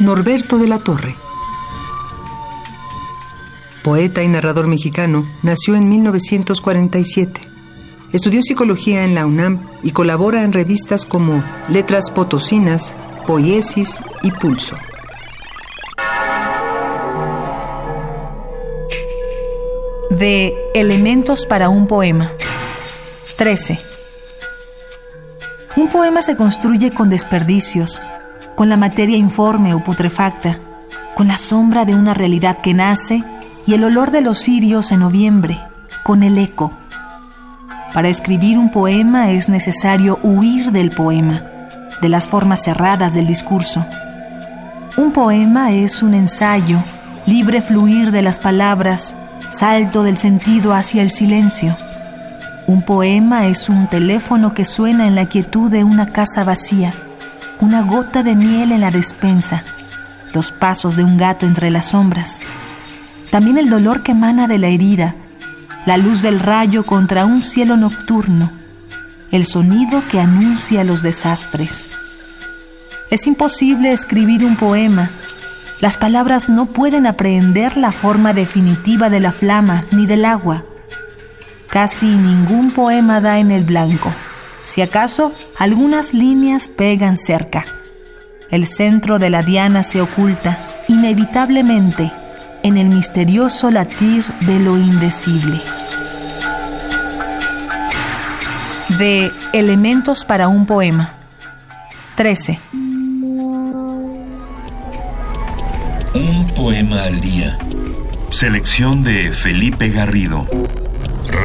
Norberto de la Torre. Poeta y narrador mexicano, nació en 1947. Estudió psicología en la UNAM y colabora en revistas como Letras Potosinas, Poiesis y Pulso. De Elementos para un poema. 13. Un poema se construye con desperdicios, con la materia informe o putrefacta, con la sombra de una realidad que nace y el olor de los cirios en noviembre, con el eco. Para escribir un poema es necesario huir del poema, de las formas cerradas del discurso. Un poema es un ensayo, libre fluir de las palabras, salto del sentido hacia el silencio. Un poema es un teléfono que suena en la quietud de una casa vacía una gota de miel en la despensa, los pasos de un gato entre las sombras, también el dolor que emana de la herida, la luz del rayo contra un cielo nocturno, el sonido que anuncia los desastres. Es imposible escribir un poema. Las palabras no pueden aprehender la forma definitiva de la flama ni del agua. Casi ningún poema da en el blanco. Si acaso, algunas líneas pegan cerca. El centro de la diana se oculta, inevitablemente, en el misterioso latir de lo indecible. De Elementos para un poema. 13. Un poema al día. Selección de Felipe Garrido.